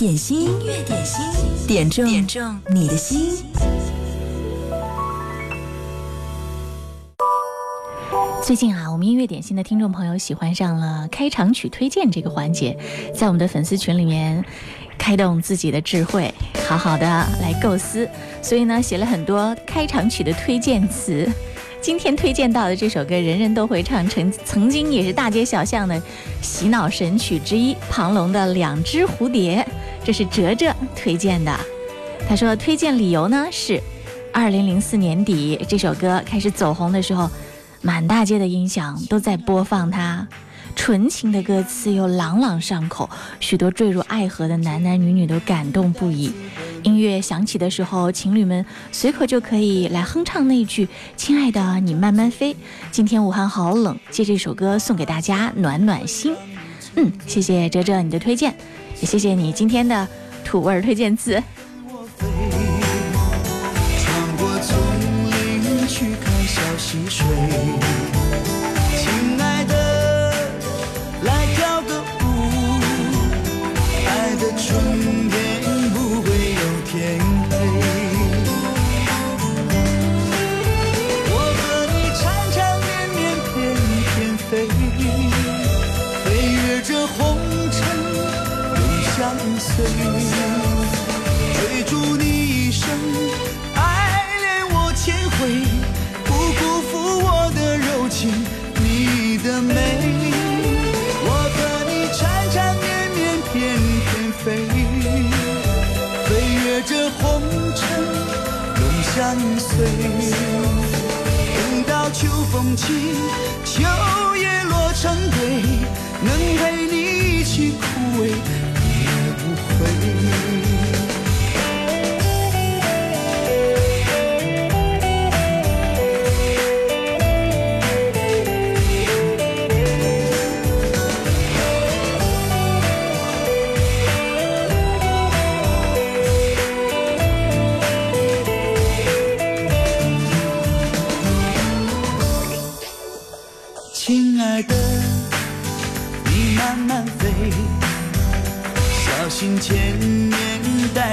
点心，音乐点心，点中点中你的心。最近啊，我们音乐点心的听众朋友喜欢上了开场曲推荐这个环节，在我们的粉丝群里面开动自己的智慧，好好的来构思，所以呢，写了很多开场曲的推荐词。今天推荐到的这首歌，人人都会唱，曾曾经也是大街小巷的洗脑神曲之一，庞龙的《两只蝴蝶》，这是哲哲推荐的。他说推荐理由呢是，二零零四年底这首歌开始走红的时候，满大街的音响都在播放它，纯情的歌词又朗朗上口，许多坠入爱河的男男女女都感动不已。音乐响起的时候，情侣们随口就可以来哼唱那句“亲爱的，你慢慢飞”。今天武汉好冷，借这首歌送给大家暖暖心。嗯，谢谢哲哲你的推荐，也谢谢你今天的土味推荐词。飞穿过丛林去看小溪水，岁。追逐你一生，爱恋我千回，不辜负我的柔情，你的美。我和你缠缠绵绵，翩翩飞，飞越这红尘，永相随。等到秋风起，秋叶落成堆，能陪你一起枯萎，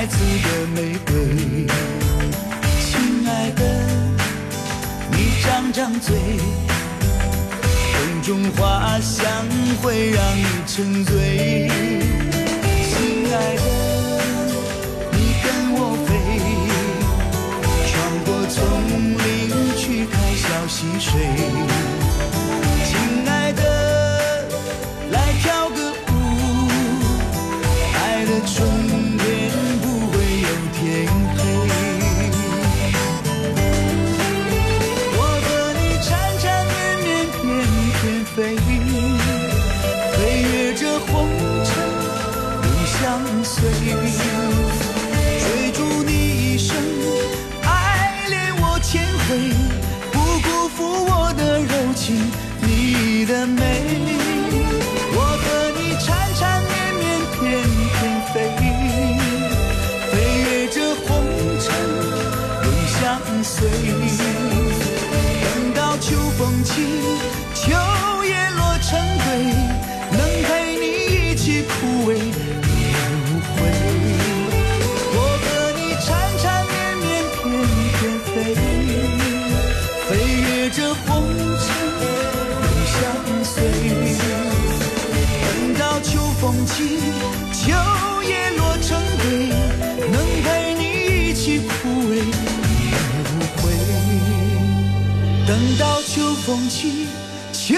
带刺的玫瑰。亲爱的，你张张嘴，风中花香会让你沉醉。亲爱的，你跟我飞，穿过丛林去看小溪水。风起，秋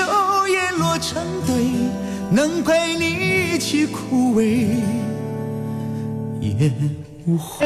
叶落成堆，能陪你一起枯萎，也无悔。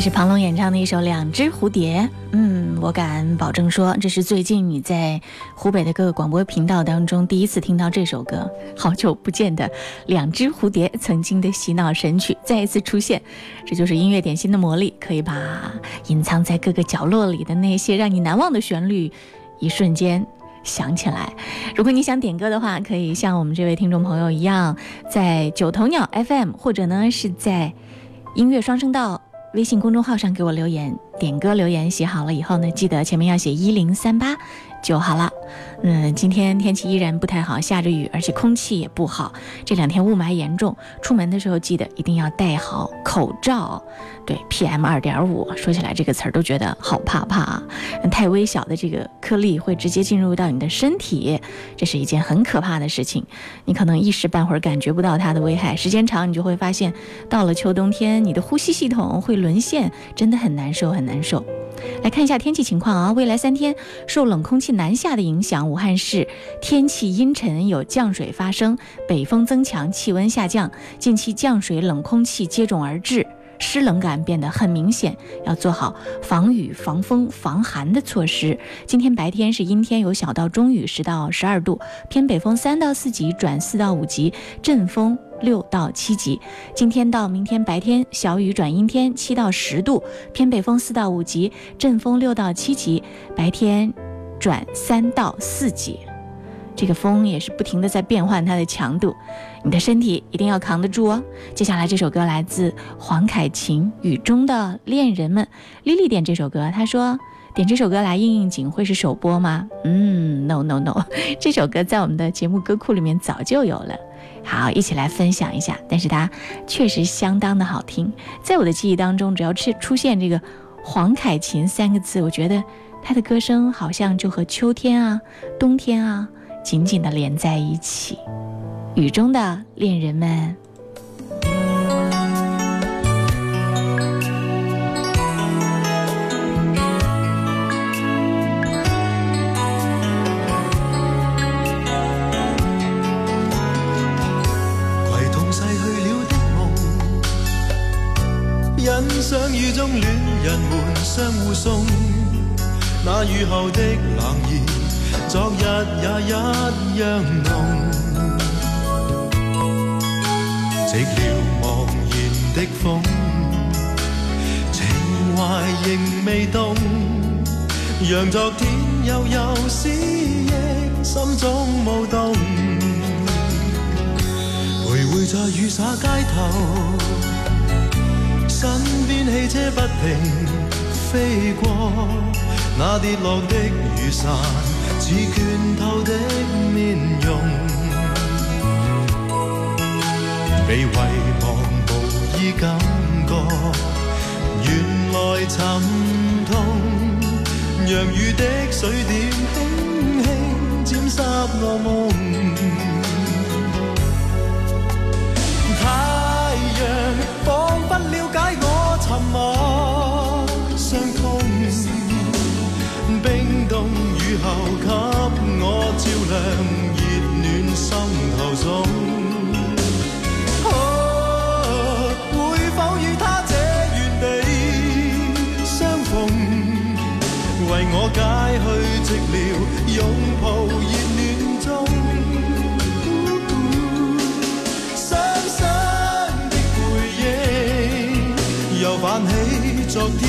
这是庞龙演唱的一首《两只蝴蝶》。嗯，我敢保证说，这是最近你在湖北的各个广播频道当中第一次听到这首歌。好久不见的《两只蝴蝶》，曾经的洗脑神曲再一次出现，这就是音乐点心的魔力，可以把隐藏在各个角落里的那些让你难忘的旋律，一瞬间想起来。如果你想点歌的话，可以像我们这位听众朋友一样，在九头鸟 FM，或者呢是在音乐双声道。微信公众号上给我留言，点歌留言写好了以后呢，记得前面要写一零三八就好了。嗯，今天天气依然不太好，下着雨，而且空气也不好，这两天雾霾严重，出门的时候记得一定要戴好口罩。对，PM 二点五，说起来这个词儿都觉得好怕怕啊！太微小的这个颗粒会直接进入到你的身体，这是一件很可怕的事情。你可能一时半会儿感觉不到它的危害，时间长你就会发现，到了秋冬天，你的呼吸系统会沦陷，真的很难受，很难受。来看一下天气情况啊，未来三天受冷空气南下的影响，武汉市天气阴沉，有降水发生，北风增强，气温下降，近期降水冷空气接踵而至。湿冷感变得很明显，要做好防雨、防风、防寒的措施。今天白天是阴天，有小到中雨，十到十二度，偏北风三到四级转四到五级，阵风六到七级。今天到明天白天小雨转阴天，七到十度，偏北风四到五级，阵风六到七级，白天转三到四级。这个风也是不停的在变换它的强度，你的身体一定要扛得住哦。接下来这首歌来自黄凯芹《雨中的恋人们》，丽丽点这首歌，她说点这首歌来应应景会是首播吗？嗯，no no no，这首歌在我们的节目歌库里面早就有了。好，一起来分享一下，但是它确实相当的好听，在我的记忆当中，只要出出现这个黄凯芹三个字，我觉得他的歌声好像就和秋天啊、冬天啊。紧紧的连在一起，雨中的恋人们。携同逝去了的梦，欣赏雨中恋人们相互送那雨后的冷意。昨日也一样浓，寂寥茫然的风，情怀仍未冻，让昨天悠悠思忆心中舞动，徘徊在雨洒街头，身边汽车不停飞过，那跌落的雨伞。似倦透的面容，被遗忘无意感觉，原来沉痛，让雨的水点轻轻沾湿我梦。太阳仿佛了解我沉默后给我。照亮热暖心头中，会否与他这原地相逢？为我解去寂寥，拥抱热暖中。伤心的回忆，又泛起昨天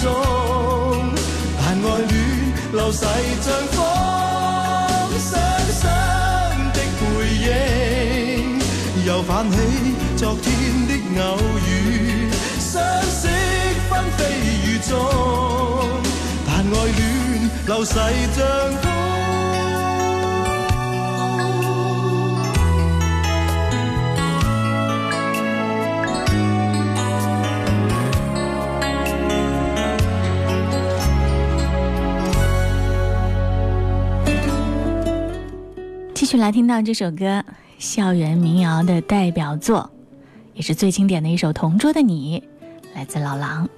中，但爱恋流逝像風，雙雙的背影，又泛起昨天的偶遇，相识纷飞雨中，但爱恋流逝像续来听到这首歌，校园民谣的代表作，也是最经典的一首《同桌的你》，来自老狼。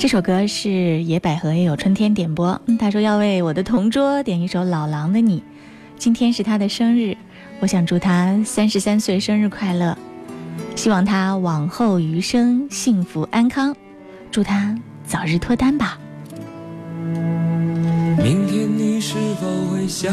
这首歌是野百合也有春天点播，他说要为我的同桌点一首老狼的你。今天是他的生日，我想祝他三十三岁生日快乐，希望他往后余生幸福安康，祝他早日脱单吧。明天你是否会想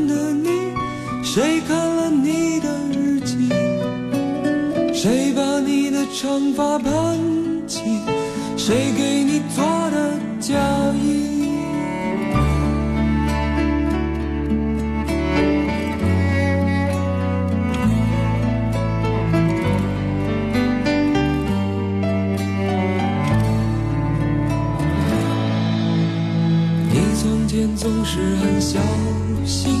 的？谁看了你的日记？谁把你的长发盘起？谁给你做的嫁衣？你从前总是很小心，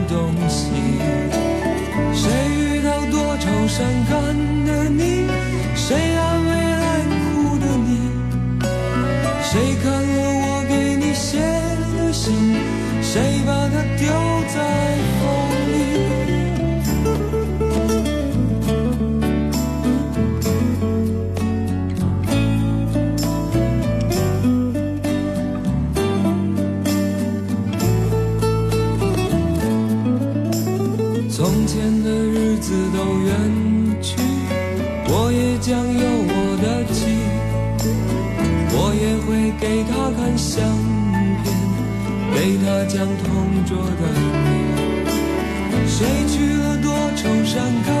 像同桌的你。谁去了多愁善感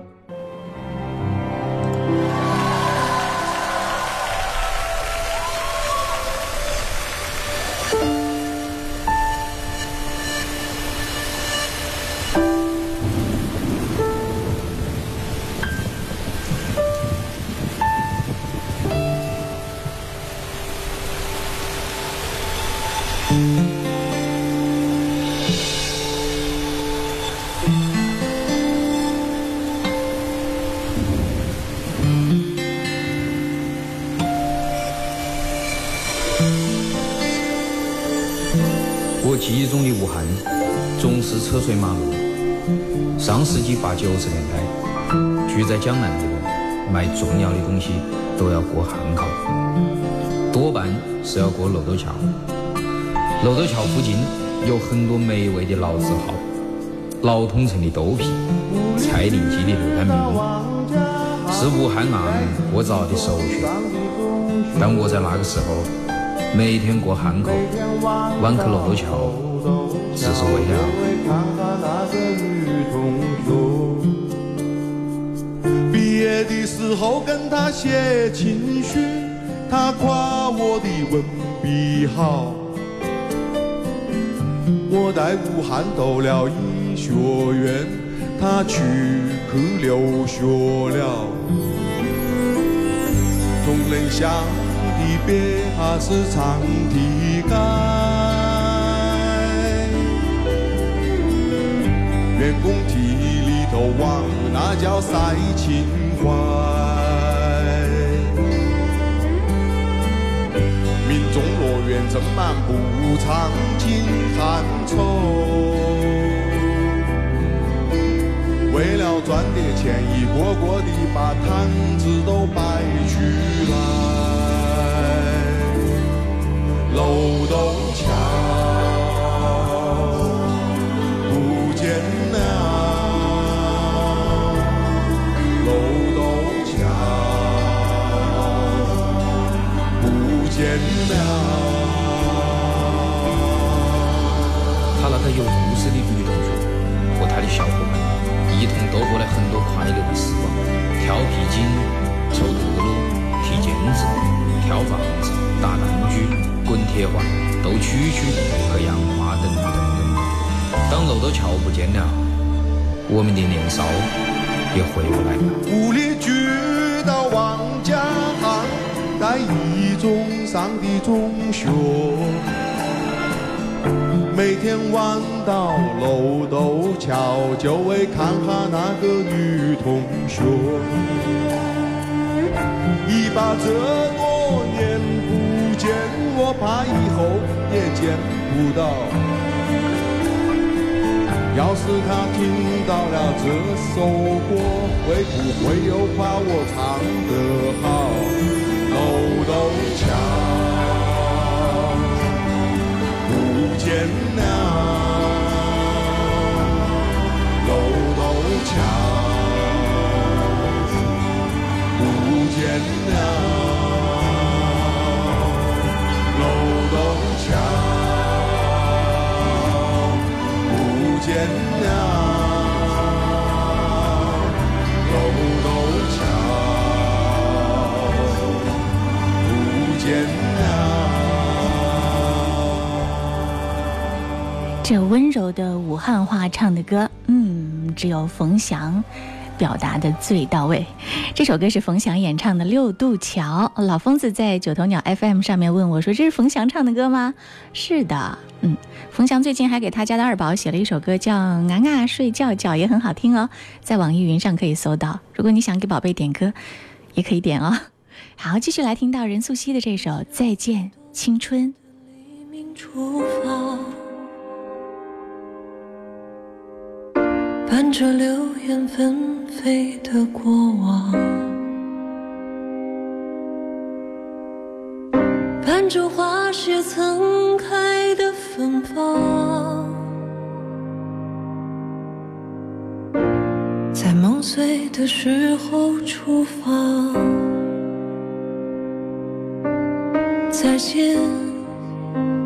我记忆中的武汉总是车水马龙。上世纪八九十年代，住在江南的人买重要的东西都要过汉口，多半是要过漏斗桥。漏斗桥附近有很多美味的老字号，老通城的豆皮、蔡林记的牛肝面，是武汉人过早的首选。但我在那个时候，每天过汉口，弯去漏斗桥，只是为了看看那个女同学。毕业的时候跟她写情书，她夸我的文笔好。我在武汉读了医学院，她出去留学了。同人想的别还是长堤街。员工体里头往，那叫赛情怀。民众乐园正漫步，尝尽寒愁。为了赚点钱，一个个的把摊子都摆出来。漏斗桥不见了，漏斗桥不见了。他那个有故事的女同学和他的小伙伴一同度过了很多快乐的时光，跳皮筋、抽德鲁、踢毽子、跳房子、打弹珠、滚铁环、斗蛐蛐和杨花等等。当漏斗桥不见了，我们的年少也回不来了。屋里住到王家巷，在一中上的中学，每天晚到楼斗桥，就为看哈那个女同学。一把这多年不见，我怕以后也见不到。要是他听到了这首歌，会不会又夸我唱得好？漏斗桥不见了，漏斗桥不见了，这温柔的武汉话唱的歌，嗯，只有冯翔。表达的最到位。这首歌是冯翔演唱的《六渡桥》。老疯子在九头鸟 FM 上面问我说：“这是冯翔唱的歌吗？”是的，嗯，冯翔最近还给他家的二宝写了一首歌，叫《啊啊睡觉觉》，也很好听哦，在网易云上可以搜到。如果你想给宝贝点歌，也可以点哦。好，继续来听到任素汐的这首《再见青春》。伴着流言纷飞的过往，伴着花谢曾开的芬芳，在梦碎的时候出发。再见，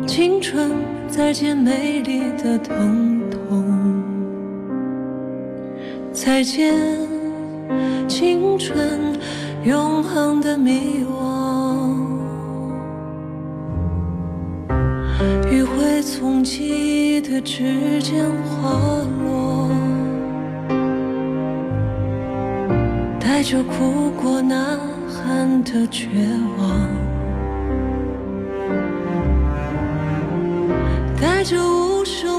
青春，再见美丽的疼再见，青春，永恒的迷惘。余晖从记忆的指尖滑落，带着哭过呐喊的绝望，带着无声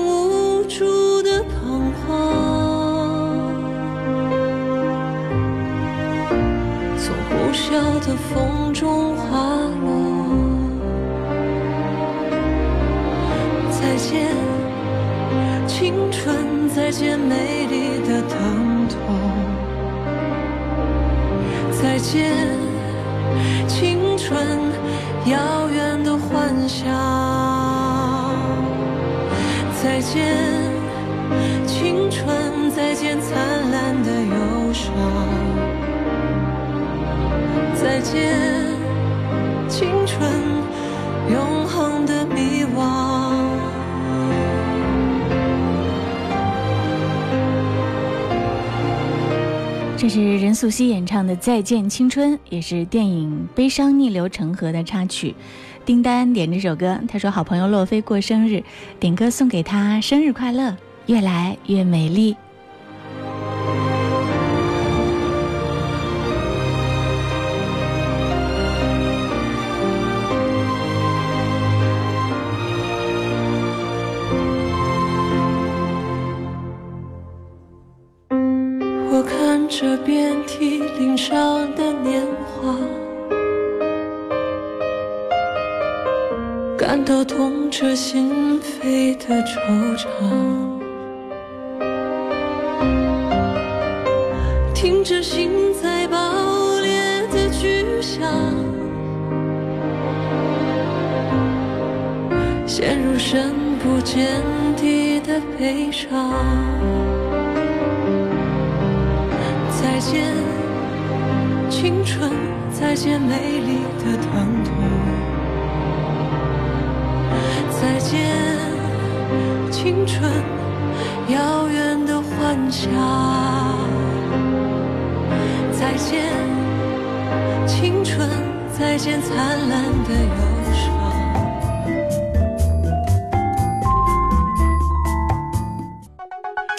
呼啸的风中滑落。再见，青春，再见美丽的疼痛。再见，青春，遥远的幻想。再见，青春，再见灿烂的永伤。再见，青春，永恒的迷惘。这是任素汐演唱的《再见青春》，也是电影《悲伤逆流成河》的插曲。丁丹点这首歌，他说好朋友洛菲过生日，点歌送给他，生日快乐，越来越美丽。体鳞伤的年华，感到痛彻心扉的惆怅，听着心在爆裂的巨响，陷入深不见底的悲伤。再见，青春，再见美丽的疼痛。再见，青春，遥远的幻想。再见，青春，再见灿烂的忧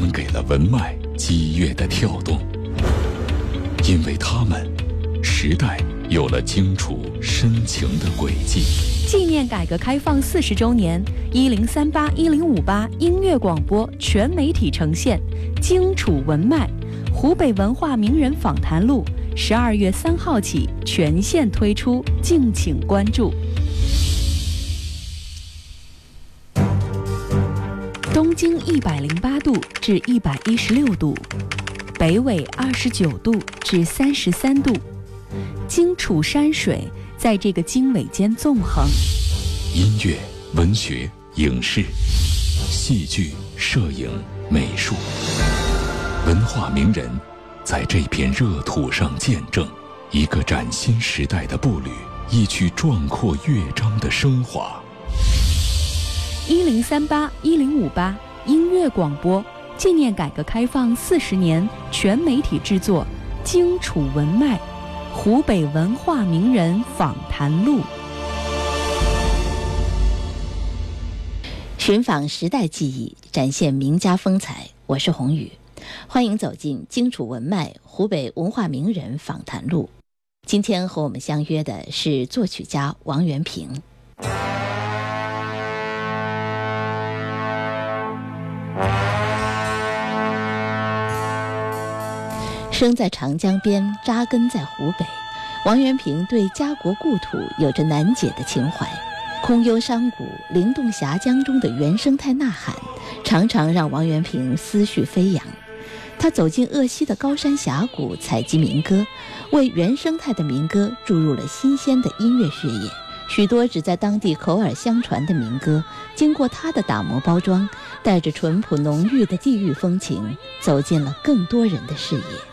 们给了文脉激越的跳动；因为他们，时代有了荆楚深情的轨迹。纪念改革开放四十周年，一零三八一零五八音乐广播全媒体呈现《荆楚文脉》湖北文化名人访谈录，十二月三号起全线推出，敬请关注。东京一百零八度至一百一十六度，北纬二十九度至三十三度，荆楚山水在这个经纬间纵横。音乐、文学、影视、戏剧、摄影、美术，文化名人在这片热土上见证一个崭新时代的步履，一曲壮阔乐章的升华。一零三八一零五八音乐广播纪念改革开放四十年全媒体制作《荆楚文脉》湖北文化名人访谈录。寻访时代记忆，展现名家风采。我是宏宇，欢迎走进《荆楚文脉》湖北文化名人访谈录。今天和我们相约的是作曲家王元平。生在长江边，扎根在湖北，王元平对家国故土有着难解的情怀。空幽山谷、灵动峡江中的原生态呐喊，常常让王元平思绪飞扬。他走进鄂西的高山峡谷，采集民歌，为原生态的民歌注入了新鲜的音乐血液。许多只在当地口耳相传的民歌，经过他的打磨包装，带着淳朴浓郁的地域风情，走进了更多人的视野。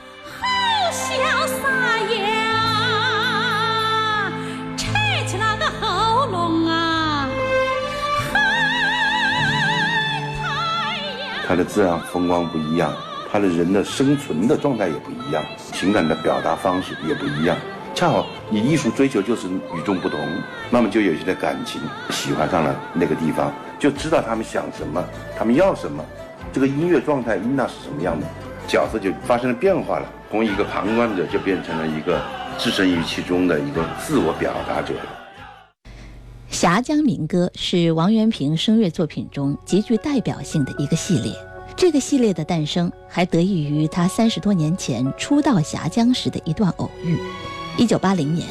它的自然风光不一样，它的人的生存的状态也不一样，情感的表达方式也不一样。恰好你艺术追求就是与众不同，那么就有些的感情喜欢上了那个地方，就知道他们想什么，他们要什么，这个音乐状态应当是什么样的，角色就发生了变化了，从一个旁观者就变成了一个置身于其中的一个自我表达者。峡江民歌是王元平声乐作品中极具代表性的一个系列。这个系列的诞生还得益于他三十多年前初到峡江时的一段偶遇。一九八零年，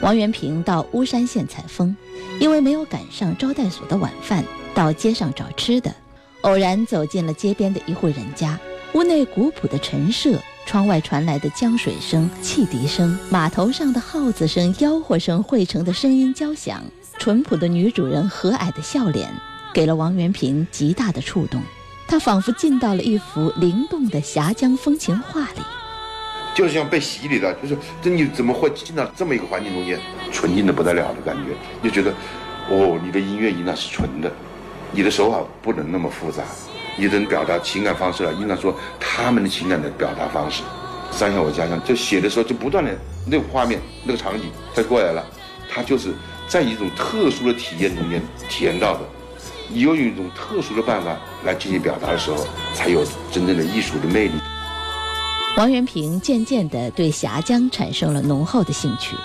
王元平到巫山县采风，因为没有赶上招待所的晚饭，到街上找吃的，偶然走进了街边的一户人家。屋内古朴的陈设，窗外传来的江水声、汽笛声，码头上的号子声、吆喝声汇成的声音交响，淳朴的女主人和蔼的笑脸，给了王元平极大的触动。他仿佛进到了一幅灵动的峡江风情画里。就像被洗礼了，就是这你怎么会进到这么一个环境中间，纯净的不得了的感觉，就觉得，哦，你的音乐应当是纯的，你的手法不能那么复杂，你的表达情感方式啊，应当说他们的情感的表达方式。三下我家乡就写的时候就不断的那个画面那个场景它过来了，他就是在一种特殊的体验中间体验到的，你用一种特殊的办法来进行表达的时候，才有真正的艺术的魅力。王元平渐渐地对峡江产生了浓厚的兴趣，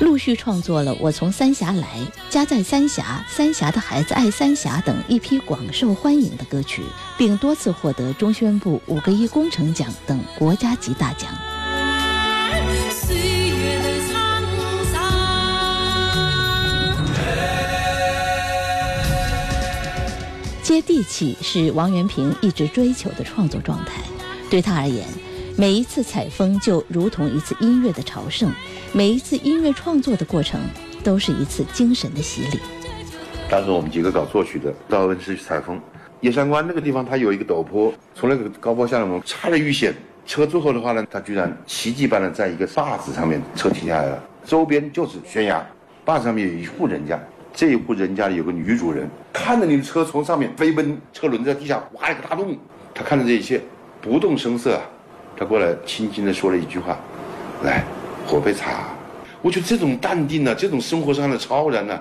陆续创作了《我从三峡来》《家在三峡》《三峡的孩子爱三峡》等一批广受欢迎的歌曲，并多次获得中宣部五个一工程奖等国家级大奖。接地气是王元平一直追求的创作状态，对他而言。每一次采风就如同一次音乐的朝圣，每一次音乐创作的过程都是一次精神的洗礼。当时我们几个搞作曲的到恩施去采风，野山关那个地方它有一个陡坡，从那个高坡下来，我们差点遇险。车最后的话呢，它居然奇迹般的在一个坝子上面车停下来了，周边就是悬崖，坝子上面有一户人家，这一户人家有个女主人，看着你的车从上面飞奔，车轮在地下挖了个大洞，她看着这一切不动声色。他过来轻轻地说了一句话：“来，喝杯茶。”我觉得这种淡定呢，这种生活上的超然呢，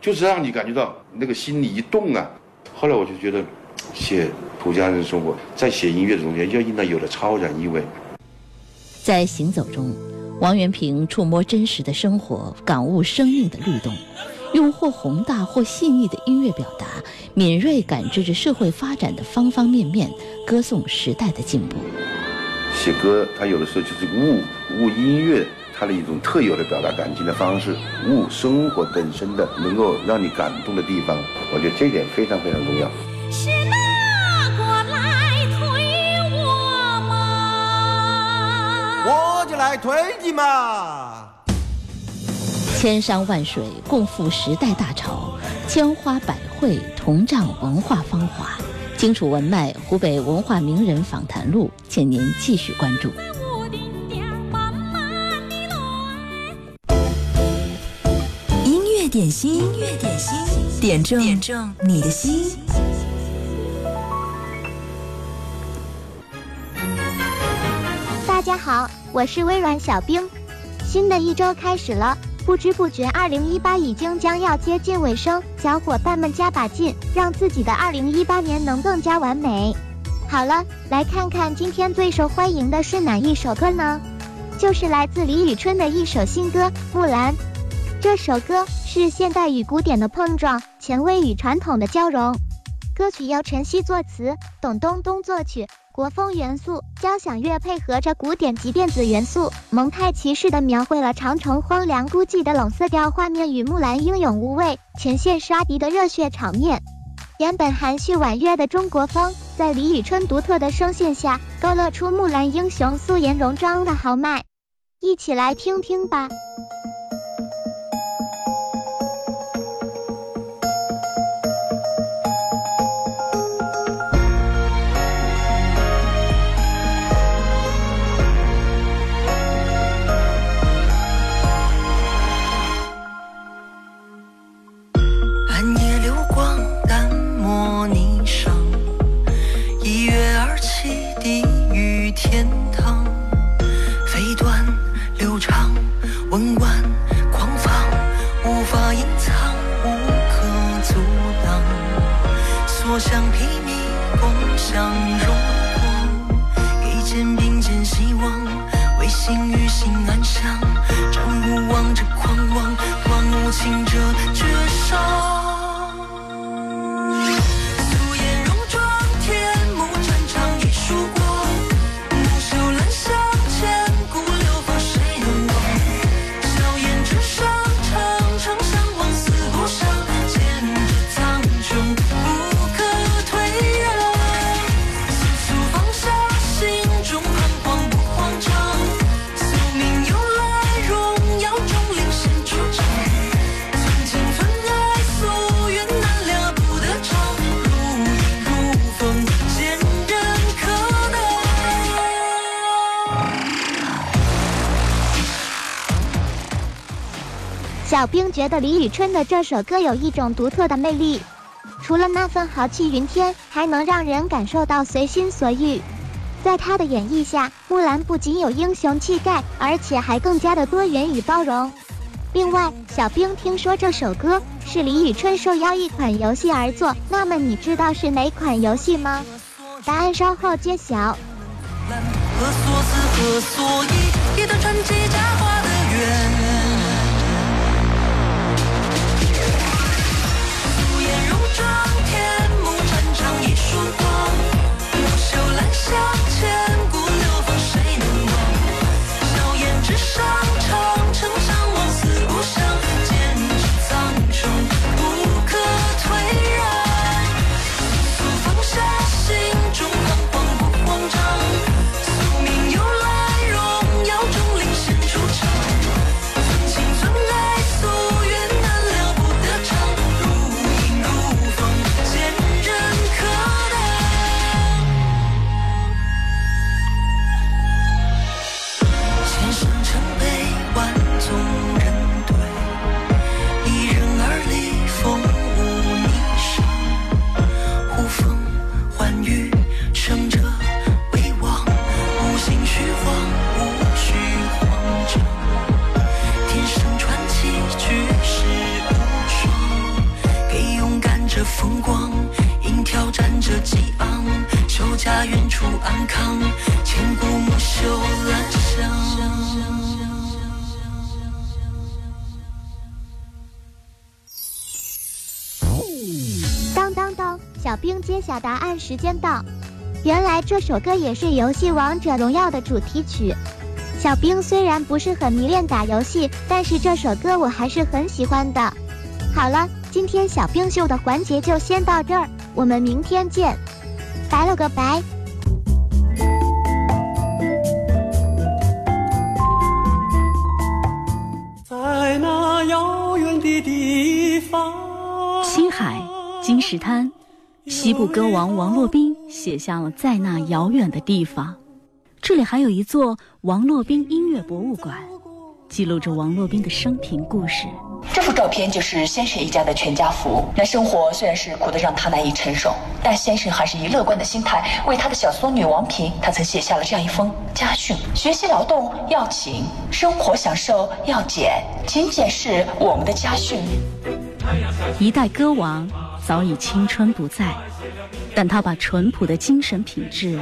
就是让你感觉到那个心里一动啊。后来我就觉得，写土家人生活，在写音乐中间，要应当有了超然意味。在行走中，王元平触摸真实的生活，感悟生命的律动，用或宏大或细腻的音乐表达，敏锐感知着社会发展的方方面面，歌颂时代的进步。写歌，它有的时候就是悟悟音乐，它的一种特有的表达感情的方式，悟生活本身的能够让你感动的地方，我觉得这一点非常非常重要。是哪个来推我嘛？我就来推你嘛！千山万水共赴时代大潮，千花百卉同仗文化芳华。荆楚文脉湖北文化名人访谈录，请您继续关注。音乐点心，音乐点心，点中点中你的心。大家好，我是微软小冰。新的一周开始了。不知不觉，二零一八已经将要接近尾声，小伙伴们加把劲，让自己的二零一八年能更加完美。好了，来看看今天最受欢迎的是哪一首歌呢？就是来自李宇春的一首新歌《木兰》。这首歌是现代与古典的碰撞，前卫与传统的交融。歌曲由陈曦作词，董冬冬作曲。国风元素，交响乐配合着古典及电子元素，蒙太奇式的描绘了长城荒凉孤寂的冷色调画面与木兰英勇无畏前线杀敌的热血场面。原本含蓄婉约的中国风，在李宇春独特的声线下，勾勒出木兰英雄素颜戎装的豪迈。一起来听听吧。小兵觉得李宇春的这首歌有一种独特的魅力，除了那份豪气云天，还能让人感受到随心所欲。在他的演绎下，木兰不仅有英雄气概，而且还更加的多元与包容。另外，小兵听说这首歌是李宇春受邀一款游戏而作，那么你知道是哪款游戏吗？答案稍后揭晓。向前间到，原来这首歌也是游戏《王者荣耀》的主题曲。小兵虽然不是很迷恋打游戏，但是这首歌我还是很喜欢的。好了，今天小兵秀的环节就先到这儿，我们明天见，拜了个拜。在那遥远的地方，青海金石滩。西部歌王王洛宾写下了《在那遥远的地方》，这里还有一座王洛宾音乐博物馆，记录着王洛宾的生平故事。这幅照片就是先生一家的全家福。那生活虽然是苦得让他难以承受，但先生还是以乐观的心态为他的小孙女王平，他曾写下了这样一封家训：学习劳动要勤，生活享受要俭，勤俭是我们的家训。一代歌王。早已青春不在，但他把淳朴的精神品质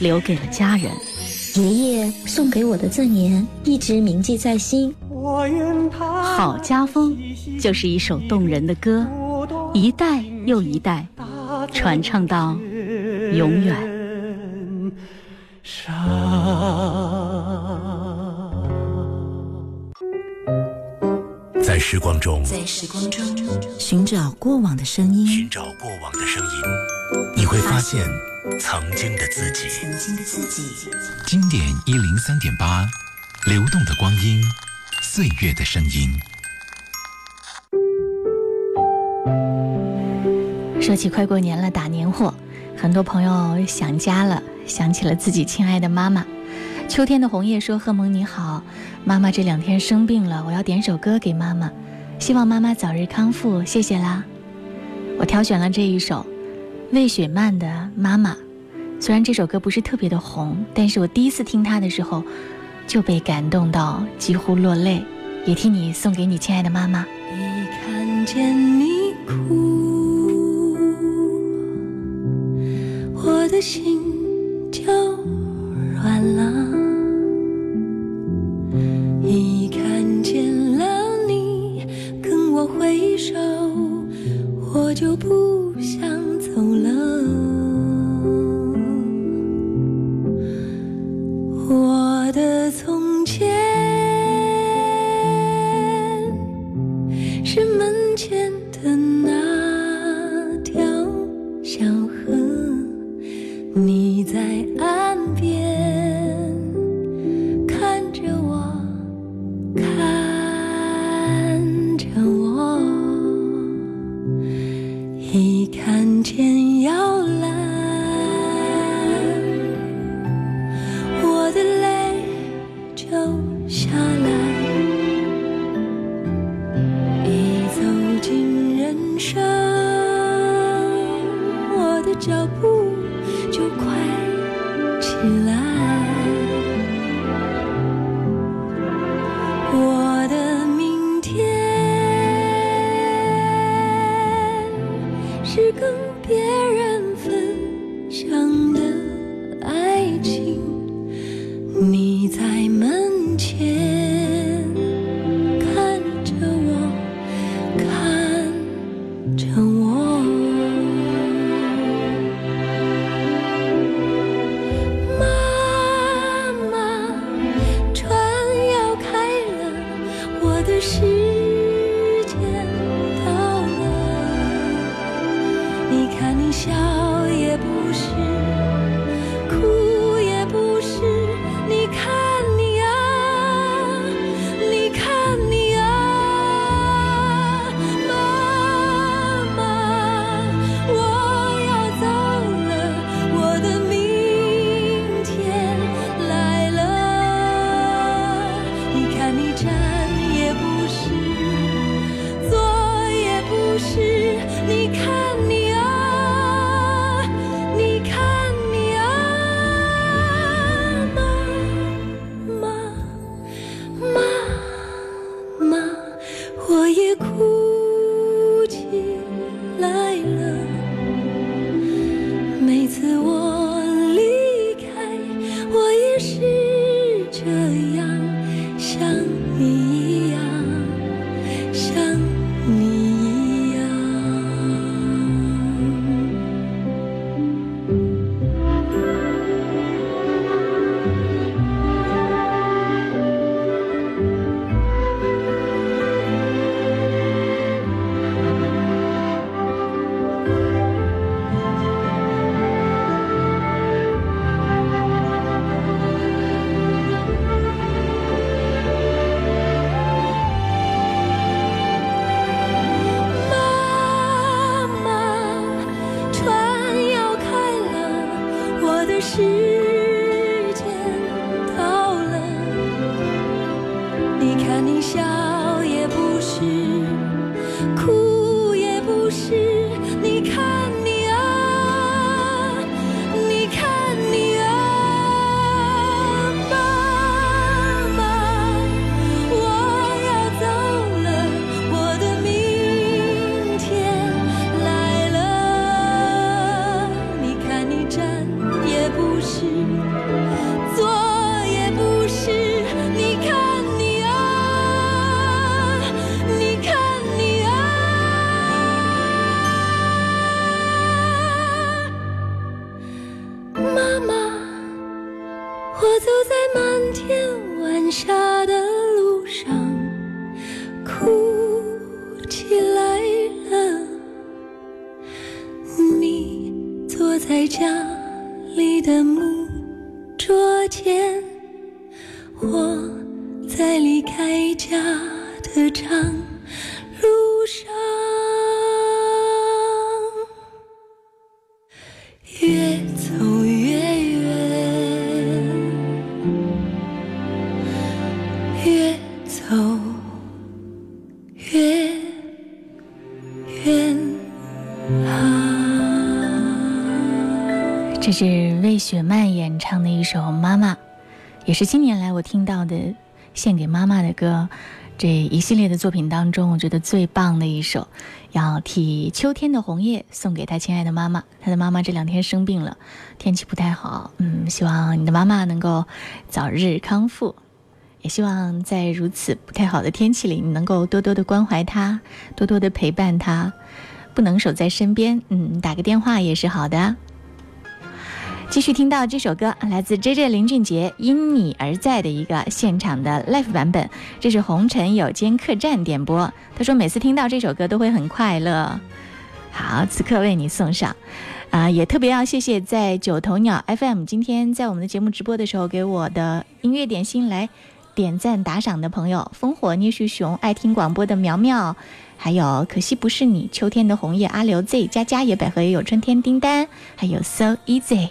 留给了家人。爷爷送给我的赠言一直铭记在心。好家风就是一首动人的歌，一代又一代传唱到永远。时光中，在时光中寻找过往的声音，寻找过往的声音，你会发现曾经的自己。曾经的自己。经典一零三点八，流动的光阴，岁月的声音。说起快过年了，打年货，很多朋友想家了，想起了自己亲爱的妈妈。秋天的红叶说：“贺蒙你好，妈妈这两天生病了，我要点首歌给妈妈，希望妈妈早日康复，谢谢啦。”我挑选了这一首魏雪漫的《妈妈》，虽然这首歌不是特别的红，但是我第一次听它的时候就被感动到几乎落泪，也替你送给你亲爱的妈妈。一看见你哭，我的心就晚了。已看见了你跟我挥手，我就不想走了。家里的木桌前，我在离开家的长。十七年来我听到的献给妈妈的歌。这一系列的作品当中，我觉得最棒的一首，要替秋天的红叶送给他亲爱的妈妈。他的妈妈这两天生病了，天气不太好，嗯，希望你的妈妈能够早日康复，也希望在如此不太好的天气里，你能够多多的关怀她，多多的陪伴她。不能守在身边，嗯，打个电话也是好的。继续听到这首歌，来自 J J 林俊杰《因你而在》的一个现场的 live 版本，这是红尘有间客栈点播。他说每次听到这首歌都会很快乐。好，此刻为你送上。啊，也特别要谢谢在九头鸟 FM 今天在我们的节目直播的时候给我的音乐点心来点赞打赏的朋友：烽火聂旭雄、爱听广播的苗苗，还有可惜不是你、秋天的红叶、阿刘 Z、佳佳、野百合也有春天叮当，还有 So Easy。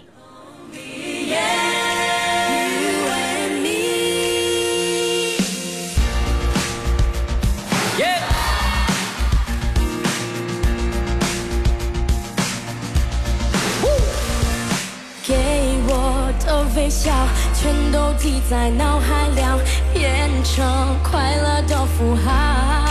全都记在脑海了，变成快乐的符号。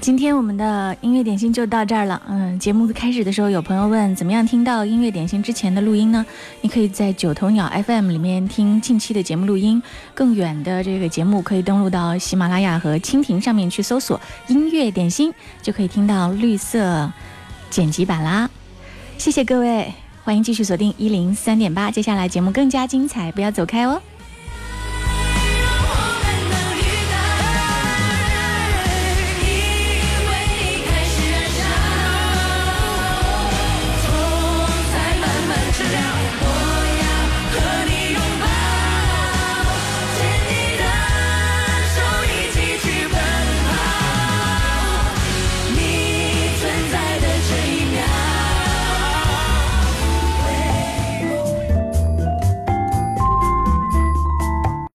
今天我们的音乐点心就到这儿了。嗯，节目开始的时候，有朋友问怎么样听到音乐点心之前的录音呢？你可以在九头鸟 FM 里面听近期的节目录音，更远的这个节目可以登录到喜马拉雅和蜻蜓上面去搜索“音乐点心”，就可以听到绿色剪辑版啦。谢谢各位，欢迎继续锁定一零三点八，接下来节目更加精彩，不要走开哦。